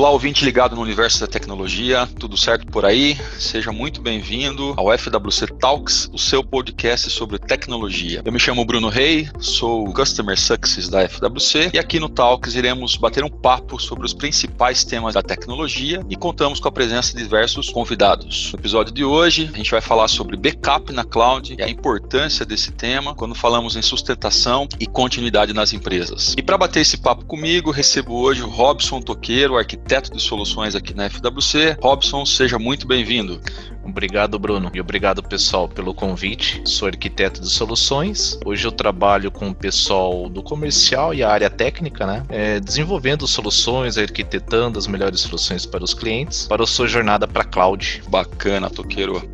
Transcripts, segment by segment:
Olá, ouvinte ligado no universo da tecnologia, tudo certo por aí? Seja muito bem-vindo ao FWC Talks, o seu podcast sobre tecnologia. Eu me chamo Bruno Rey, sou Customer Success da FWC e aqui no Talks iremos bater um papo sobre os principais temas da tecnologia e contamos com a presença de diversos convidados. No episódio de hoje, a gente vai falar sobre backup na cloud e a importância desse tema quando falamos em sustentação e continuidade nas empresas. E para bater esse papo comigo, recebo hoje o Robson Toqueiro, arquiteto arquiteto de soluções aqui na FWC. Robson, seja muito bem-vindo. Obrigado, Bruno, e obrigado, pessoal, pelo convite. Sou arquiteto de soluções. Hoje eu trabalho com o pessoal do comercial e a área técnica, né? É, desenvolvendo soluções, arquitetando as melhores soluções para os clientes, para a sua jornada para cloud. Bacana, Toqueiro.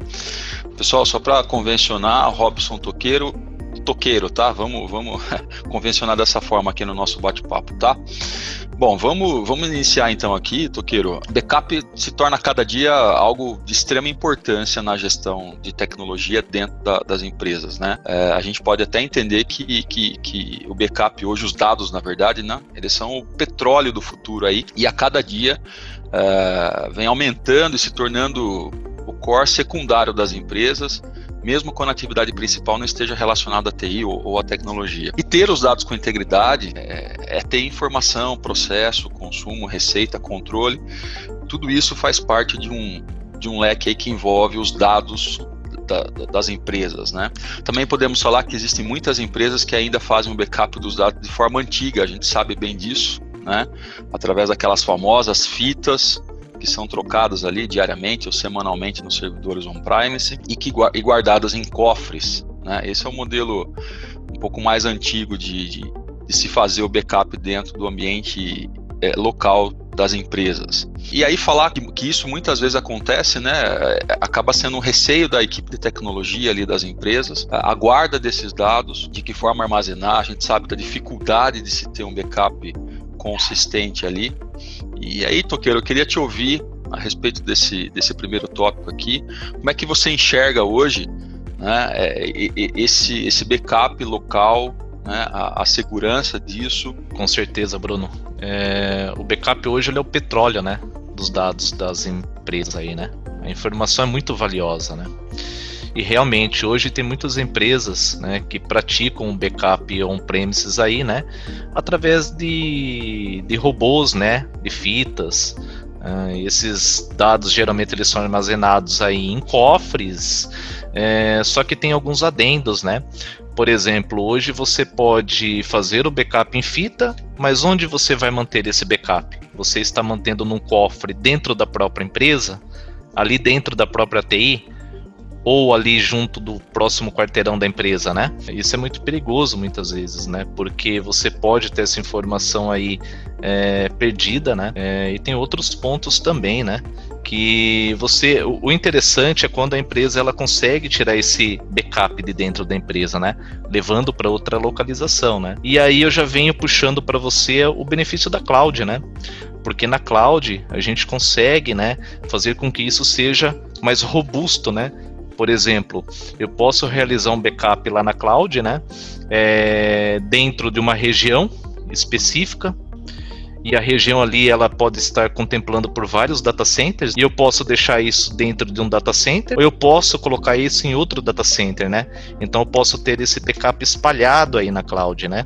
Pessoal, só para convencionar, Robson Toqueiro toqueiro, tá? Vamos, vamos convencionar dessa forma aqui no nosso bate-papo, tá? Bom, vamos, vamos iniciar então aqui, Toqueiro. Backup se torna cada dia algo de extrema importância na gestão de tecnologia dentro da, das empresas, né? É, a gente pode até entender que, que, que o backup hoje, os dados, na verdade, né? Eles são o petróleo do futuro aí e a cada dia é, vem aumentando e se tornando o core secundário das empresas mesmo quando a atividade principal não esteja relacionada à TI ou, ou à tecnologia. E ter os dados com integridade é, é ter informação, processo, consumo, receita, controle. Tudo isso faz parte de um, de um leque que envolve os dados da, das empresas, né? Também podemos falar que existem muitas empresas que ainda fazem um backup dos dados de forma antiga, a gente sabe bem disso, né? Através daquelas famosas fitas que são trocadas ali diariamente ou semanalmente nos servidores on-premise e que e guardadas em cofres. Né? Esse é o modelo um pouco mais antigo de, de, de se fazer o backup dentro do ambiente é, local das empresas. E aí falar que, que, isso muitas vezes acontece, né, é, acaba sendo um receio da equipe de tecnologia ali das empresas, a guarda desses dados, de que forma armazenar, a gente sabe da dificuldade de se ter um backup consistente ali. E aí, Toqueiro, eu queria te ouvir a respeito desse, desse primeiro tópico aqui. Como é que você enxerga hoje né, é, esse, esse backup local, né, a, a, segurança disso? Com certeza, Bruno. É, o backup hoje é o petróleo né, dos dados das empresas aí, né? A informação é muito valiosa, né? E realmente, hoje tem muitas empresas né, que praticam um backup on-premises aí, né? Através de, de robôs, né? De fitas. Uh, esses dados geralmente eles são armazenados aí em cofres, é, só que tem alguns adendos, né? Por exemplo, hoje você pode fazer o backup em fita, mas onde você vai manter esse backup? Você está mantendo num cofre dentro da própria empresa, ali dentro da própria TI? Ou ali junto do próximo quarteirão da empresa, né? Isso é muito perigoso muitas vezes, né? Porque você pode ter essa informação aí é, perdida, né? É, e tem outros pontos também, né? Que você, o interessante é quando a empresa ela consegue tirar esse backup de dentro da empresa, né? Levando para outra localização, né? E aí eu já venho puxando para você o benefício da cloud, né? Porque na cloud a gente consegue, né, fazer com que isso seja mais robusto, né? Por exemplo, eu posso realizar um backup lá na cloud, né? É, dentro de uma região específica, e a região ali ela pode estar contemplando por vários data centers e eu posso deixar isso dentro de um data center ou eu posso colocar isso em outro data center, né? Então eu posso ter esse backup espalhado aí na cloud, né?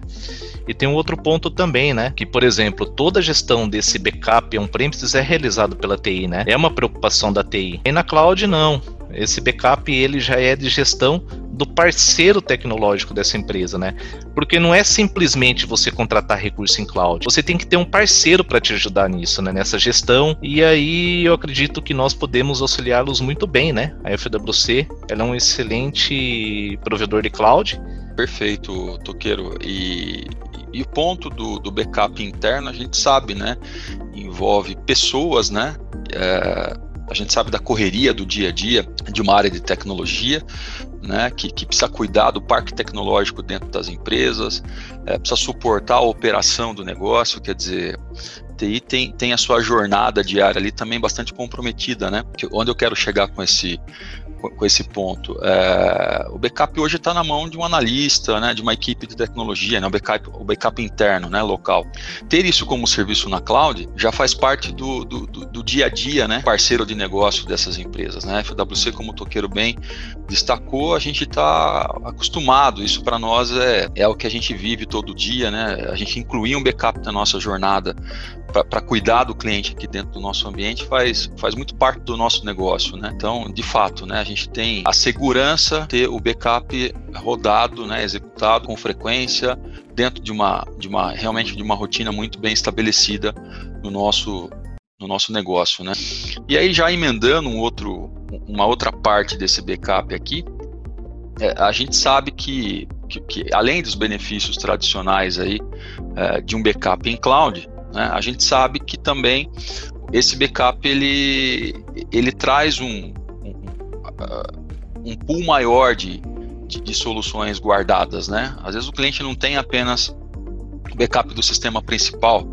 E tem um outro ponto também, né? Que, por exemplo, toda a gestão desse backup on-premises é realizado pela TI, né? É uma preocupação da TI. E na cloud, não. Esse backup ele já é de gestão do parceiro tecnológico dessa empresa, né? Porque não é simplesmente você contratar recurso em cloud. Você tem que ter um parceiro para te ajudar nisso, né? Nessa gestão. E aí eu acredito que nós podemos auxiliá-los muito bem, né? A FWC ela é um excelente provedor de cloud. Perfeito, Toqueiro. E, e o ponto do, do backup interno, a gente sabe, né? Envolve pessoas, né? É a gente sabe da correria do dia a dia de uma área de tecnologia, né, que, que precisa cuidar do parque tecnológico dentro das empresas, é, precisa suportar a operação do negócio, quer dizer, TI tem, tem a sua jornada diária ali também bastante comprometida, né? Que, onde eu quero chegar com esse, com esse ponto. É, o backup hoje está na mão de um analista, né, de uma equipe de tecnologia, né, o, backup, o backup interno, né, local. Ter isso como serviço na cloud já faz parte do, do, do, do dia a dia, né, parceiro de negócio dessas empresas. Né? FWC, como o Toqueiro bem destacou, a gente está acostumado, isso para nós é, é o que a gente vive todo dia, né? a gente incluir um backup na nossa jornada para cuidar do cliente aqui dentro do nosso ambiente faz, faz muito parte do nosso negócio, né? Então, de fato, né, a gente tem a segurança de ter o backup rodado, né, executado com frequência dentro de uma, de uma realmente de uma rotina muito bem estabelecida no nosso no nosso negócio, né? E aí já emendando um outro, uma outra parte desse backup aqui, é, a gente sabe que, que, que, além dos benefícios tradicionais aí é, de um backup em cloud, né? A gente sabe que também esse backup ele, ele traz um, um, uh, um pool maior de, de, de, soluções guardadas. Né? Às vezes o cliente não tem apenas backup do sistema principal,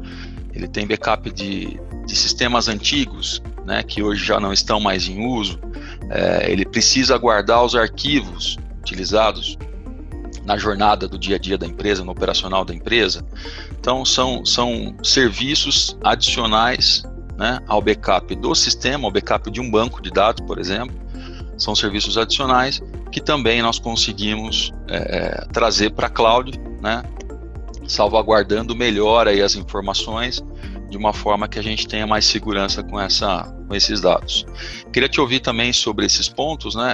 ele tem backup de, de sistemas antigos, né, que hoje já não estão mais em uso. É, ele precisa guardar os arquivos utilizados na jornada do dia a dia da empresa, no operacional da empresa. Então, são, são serviços adicionais né, ao backup do sistema, ao backup de um banco de dados, por exemplo. São serviços adicionais que também nós conseguimos é, trazer para a cloud, né, salvaguardando melhor aí as informações de uma forma que a gente tenha mais segurança com, essa, com esses dados. Queria te ouvir também sobre esses pontos, né?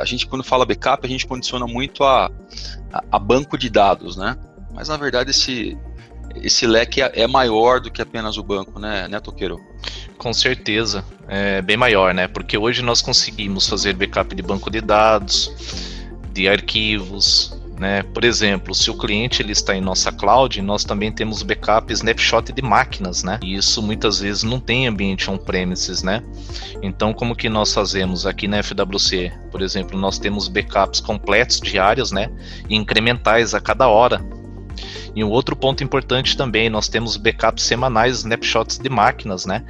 A gente quando fala backup, a gente condiciona muito a, a, banco de dados, né? Mas na verdade esse, esse leque é, é maior do que apenas o banco, né, né Toqueiro? Com certeza, é bem maior, né? Porque hoje nós conseguimos fazer backup de banco de dados, de arquivos, né? Por exemplo, se o cliente ele está em nossa cloud, nós também temos backup snapshot de máquinas, né? E isso muitas vezes não tem ambiente on-premises, né? Então, como que nós fazemos aqui na FWC? Por exemplo, nós temos backups completos diários, né? E incrementais a cada hora. E um outro ponto importante também, nós temos backups semanais, snapshots de máquinas, né?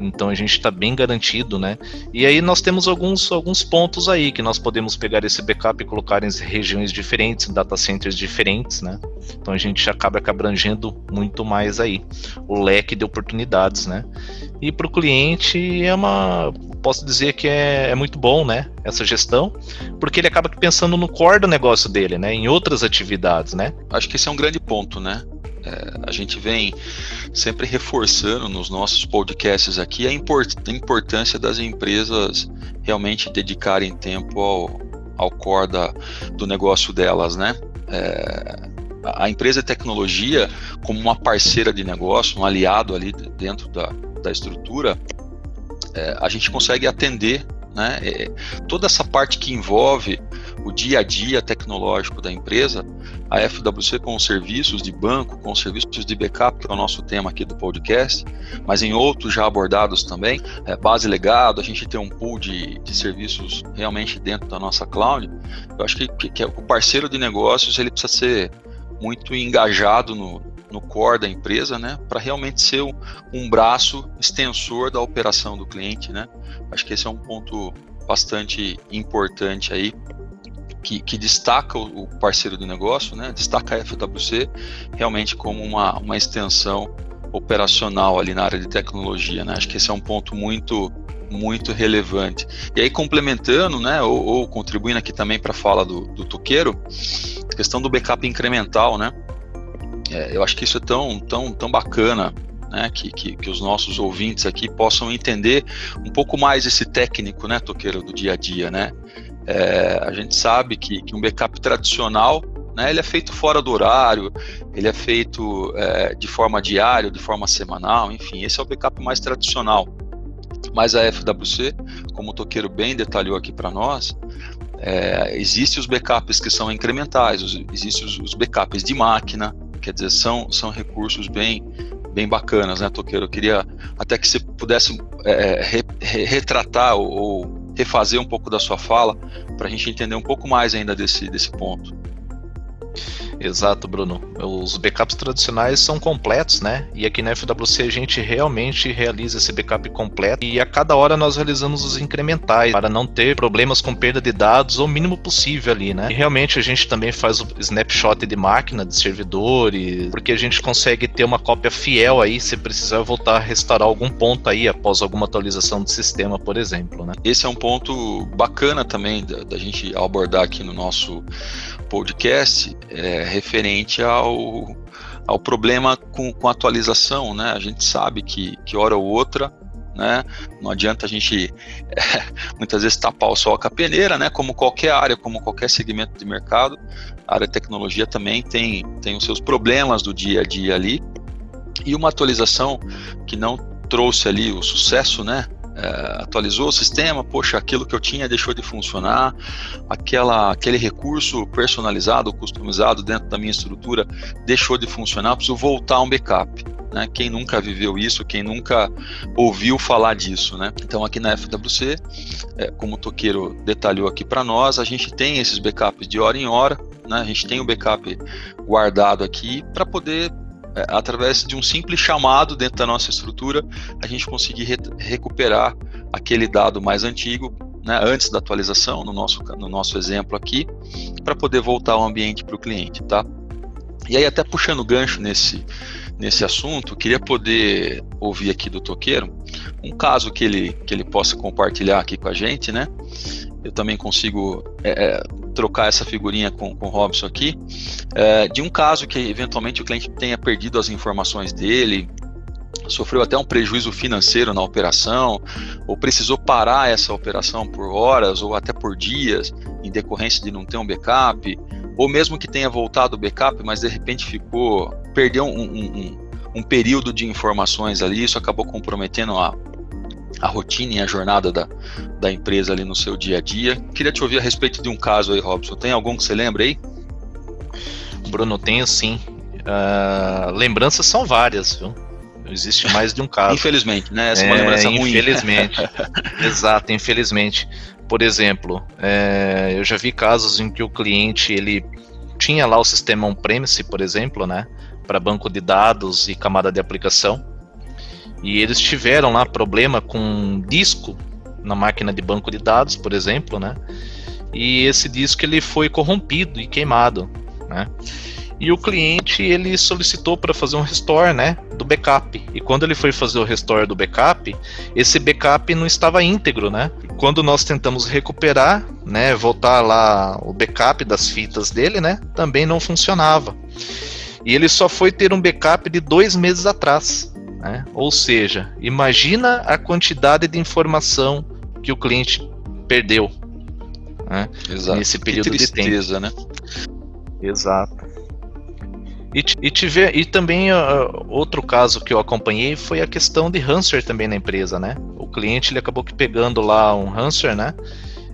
Então a gente está bem garantido, né? E aí nós temos alguns, alguns pontos aí que nós podemos pegar esse backup e colocar em regiões diferentes, data centers diferentes, né? Então a gente acaba abrangendo muito mais aí o leque de oportunidades, né? E para o cliente é uma, posso dizer que é, é muito bom, né? Essa gestão, porque ele acaba pensando no core do negócio dele, né? Em outras atividades, né? Acho que esse é um grande ponto, né? É, a gente vem sempre reforçando nos nossos podcasts aqui a, import, a importância das empresas realmente dedicarem tempo ao, ao core do negócio delas, né? É, a empresa de tecnologia, como uma parceira de negócio, um aliado ali dentro da, da estrutura, é, a gente consegue atender né, é, toda essa parte que envolve o dia a dia tecnológico da empresa, a FWC com os serviços de banco, com os serviços de backup, que é o nosso tema aqui do podcast, mas em outros já abordados também, é, base legado, a gente tem um pool de, de serviços realmente dentro da nossa cloud. Eu acho que, que, que o parceiro de negócios ele precisa ser muito engajado no, no core da empresa, né, para realmente ser um, um braço extensor da operação do cliente, né. Acho que esse é um ponto bastante importante aí que, que destaca o, parceiro do negócio, né? destaca a FWC realmente como uma, uma extensão operacional ali na área de tecnologia. Né? Acho que esse é um ponto muito muito relevante. E aí, complementando, né, ou, ou contribuindo aqui também para a fala do, do Toqueiro, a questão do backup incremental, né? É, eu acho que isso é tão, tão, tão bacana né, que, que, que, os nossos ouvintes aqui possam entender um pouco mais esse técnico, né, Toqueiro, do dia a dia, né? É, a gente sabe que, que, um backup tradicional, né, ele é feito fora do horário, ele é feito é, de forma diária, de forma semanal, enfim, esse é o backup mais tradicional. Mas a FWC, como o Toqueiro bem detalhou aqui para nós, é, existem os backups que são incrementais, existem os, os, backups de máquina, quer dizer, são, são recursos bem, bem bacanas, né, Toqueiro? Eu queria até que você pudesse é, re, re, retratar ou, ou refazer um pouco da sua fala para a gente entender um pouco mais ainda desse, desse ponto. Exato, Bruno. Os backups tradicionais são completos, né? E aqui na FWC a gente realmente realiza esse backup completo e a cada hora nós realizamos os incrementais para não ter problemas com perda de dados o mínimo possível ali, né? E realmente a gente também faz o snapshot de máquina, de servidores, porque a gente consegue ter uma cópia fiel aí se precisar voltar a restaurar algum ponto aí após alguma atualização do sistema, por exemplo, né? Esse é um ponto bacana também da, da gente abordar aqui no nosso podcast, é, referente ao, ao problema com, com atualização, né? A gente sabe que, que hora ou outra né? Não adianta a gente é, muitas vezes tapar o sol com a peneira, né? Como qualquer área, como qualquer segmento de mercado, a área de tecnologia também tem, tem os seus problemas do dia a dia ali. E uma atualização que não trouxe ali o sucesso, né? É, atualizou o sistema, poxa, aquilo que eu tinha deixou de funcionar, aquela, aquele recurso personalizado, customizado dentro da minha estrutura deixou de funcionar, preciso voltar um backup. Né? Quem nunca viveu isso, quem nunca ouviu falar disso, né? Então aqui na FWC, é, como o Toqueiro detalhou aqui para nós, a gente tem esses backups de hora em hora, né? A gente tem o backup guardado aqui para poder através de um simples chamado dentro da nossa estrutura, a gente conseguir re recuperar aquele dado mais antigo, né, antes da atualização, no nosso, no nosso exemplo aqui, para poder voltar ao ambiente para o cliente, tá? E aí, até puxando gancho nesse, nesse assunto, queria poder ouvir aqui do Toqueiro um caso que ele, que ele possa compartilhar aqui com a gente, né? Eu também consigo é, é trocar essa figurinha com, com o Robson aqui, é, de um caso que eventualmente o cliente tenha perdido as informações dele, sofreu até um prejuízo financeiro na operação, ou precisou parar essa operação por horas ou até por dias, em decorrência de não ter um backup, ou mesmo que tenha voltado o backup, mas de repente ficou, perdeu um, um, um, um período de informações ali, isso acabou comprometendo a, a rotina e a jornada da, da empresa ali no seu dia a dia. Queria te ouvir a respeito de um caso aí, Robson. Tem algum que você lembra aí? Bruno, tenho sim. Uh, lembranças são várias, viu? Existe mais de um caso. infelizmente, né? Essa é uma é, lembrança ruim. Infelizmente. Exato, infelizmente. Por exemplo, é, eu já vi casos em que o cliente ele tinha lá o sistema on-premise, por exemplo, né? Para banco de dados e camada de aplicação. E eles tiveram lá problema com disco na máquina de banco de dados, por exemplo, né? E esse disco ele foi corrompido e queimado, né? E o cliente ele solicitou para fazer um restore, né, do backup. E quando ele foi fazer o restore do backup, esse backup não estava íntegro, né? Quando nós tentamos recuperar, né, voltar lá o backup das fitas dele, né, também não funcionava. E ele só foi ter um backup de dois meses atrás. Né? Ou seja, imagina a quantidade de informação que o cliente perdeu né? Nesse período de tempo. né? Exato. E, e, tive, e também uh, outro caso que eu acompanhei foi a questão de Hanser também na empresa, né? O cliente ele acabou que pegando lá um Hanser, né?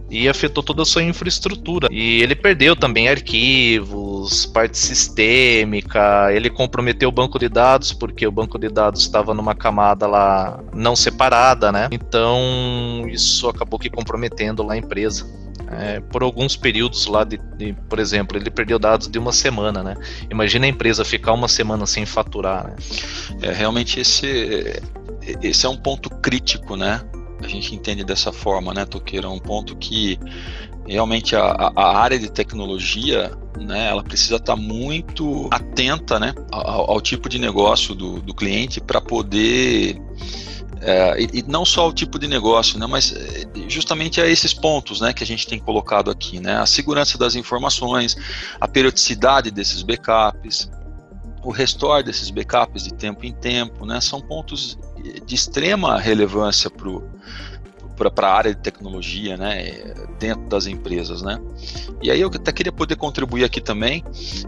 e afetou toda a sua infraestrutura. E ele perdeu também arquivos, parte sistêmica, ele comprometeu o banco de dados porque o banco de dados estava numa camada lá não separada, né? Então isso acabou que comprometendo lá a empresa. É, por alguns períodos lá de, de, por exemplo, ele perdeu dados de uma semana, né? Imagina a empresa ficar uma semana sem faturar, né? É, realmente esse, esse é um ponto crítico, né? A gente entende dessa forma, né, Toqueira? Um ponto que realmente a, a área de tecnologia, né, ela precisa estar muito atenta, né, ao, ao tipo de negócio do, do cliente para poder é, e, e, não só o tipo de negócio, né, mas é, justamente a esses pontos né, que a gente tem colocado aqui, né, a segurança das informações, a periodicidade desses backups, o restore desses backups de tempo em tempo, né, são pontos de extrema relevância para a área de tecnologia, né, dentro das empresas, né. E aí eu até queria poder contribuir aqui também,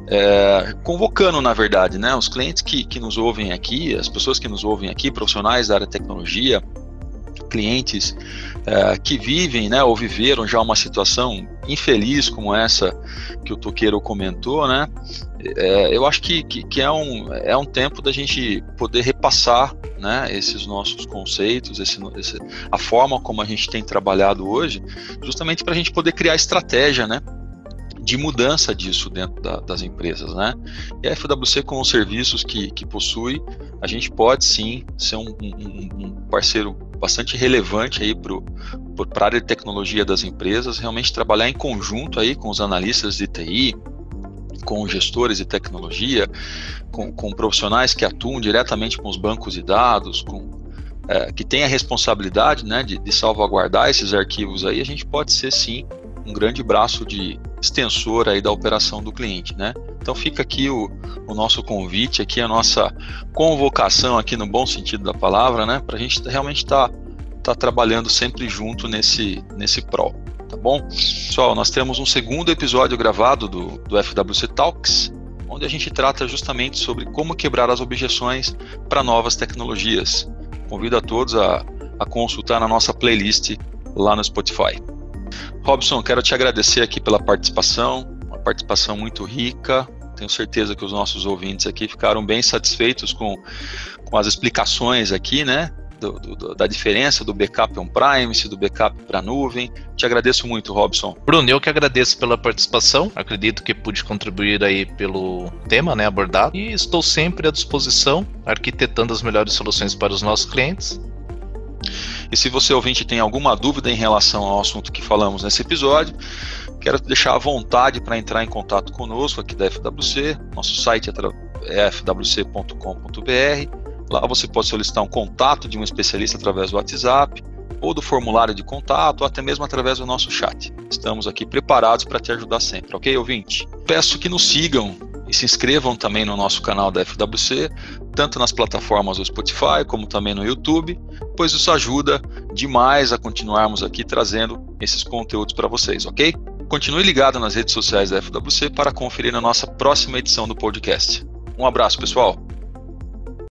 é, convocando, na verdade, né, os clientes que, que nos ouvem aqui, as pessoas que nos ouvem aqui, profissionais da área de tecnologia, clientes é, que vivem, né, ou viveram já uma situação infeliz como essa que o Toqueiro comentou, né, é, eu acho que, que, que, é, um, é um tempo da gente poder repassar né, esses nossos conceitos, esse, esse, a forma como a gente tem trabalhado hoje, justamente para a gente poder criar estratégia, né, de mudança disso dentro da, das empresas, né? E a FWC com os serviços que, que possui, a gente pode sim ser um, um, um parceiro bastante relevante aí para a área de tecnologia das empresas, realmente trabalhar em conjunto aí com os analistas de TI, com gestores de tecnologia, com, com profissionais que atuam diretamente com os bancos de dados, com, é, que tem a responsabilidade né, de, de, salvaguardar esses arquivos aí, a gente pode ser sim um grande braço de extensor aí da operação do cliente, né? Então fica aqui o, o nosso convite, aqui a nossa convocação aqui no bom sentido da palavra, né? Para a gente realmente estar tá, tá trabalhando sempre junto nesse, nesse prol tá bom? Pessoal, nós temos um segundo episódio gravado do, do FWC Talks, onde a gente trata justamente sobre como quebrar as objeções para novas tecnologias. Convido a todos a, a consultar na nossa playlist lá no Spotify. Robson, quero te agradecer aqui pela participação, uma participação muito rica. Tenho certeza que os nossos ouvintes aqui ficaram bem satisfeitos com, com as explicações aqui, né? do, do, da diferença do backup on-premise, do backup para nuvem. Te agradeço muito, Robson. Bruno, eu que agradeço pela participação. Acredito que pude contribuir aí pelo tema né, abordado e estou sempre à disposição, arquitetando as melhores soluções para os nossos clientes. E se você ouvinte tem alguma dúvida em relação ao assunto que falamos nesse episódio, quero deixar à vontade para entrar em contato conosco aqui da FWC. Nosso site é fwc.com.br Lá você pode solicitar um contato de um especialista através do WhatsApp, ou do formulário de contato, ou até mesmo através do nosso chat. Estamos aqui preparados para te ajudar sempre, ok, ouvinte? Peço que nos sigam e se inscrevam também no nosso canal da FWC, tanto nas plataformas do Spotify como também no YouTube, pois isso ajuda demais a continuarmos aqui trazendo esses conteúdos para vocês, ok? Continue ligado nas redes sociais da FWC para conferir a nossa próxima edição do podcast. Um abraço, pessoal!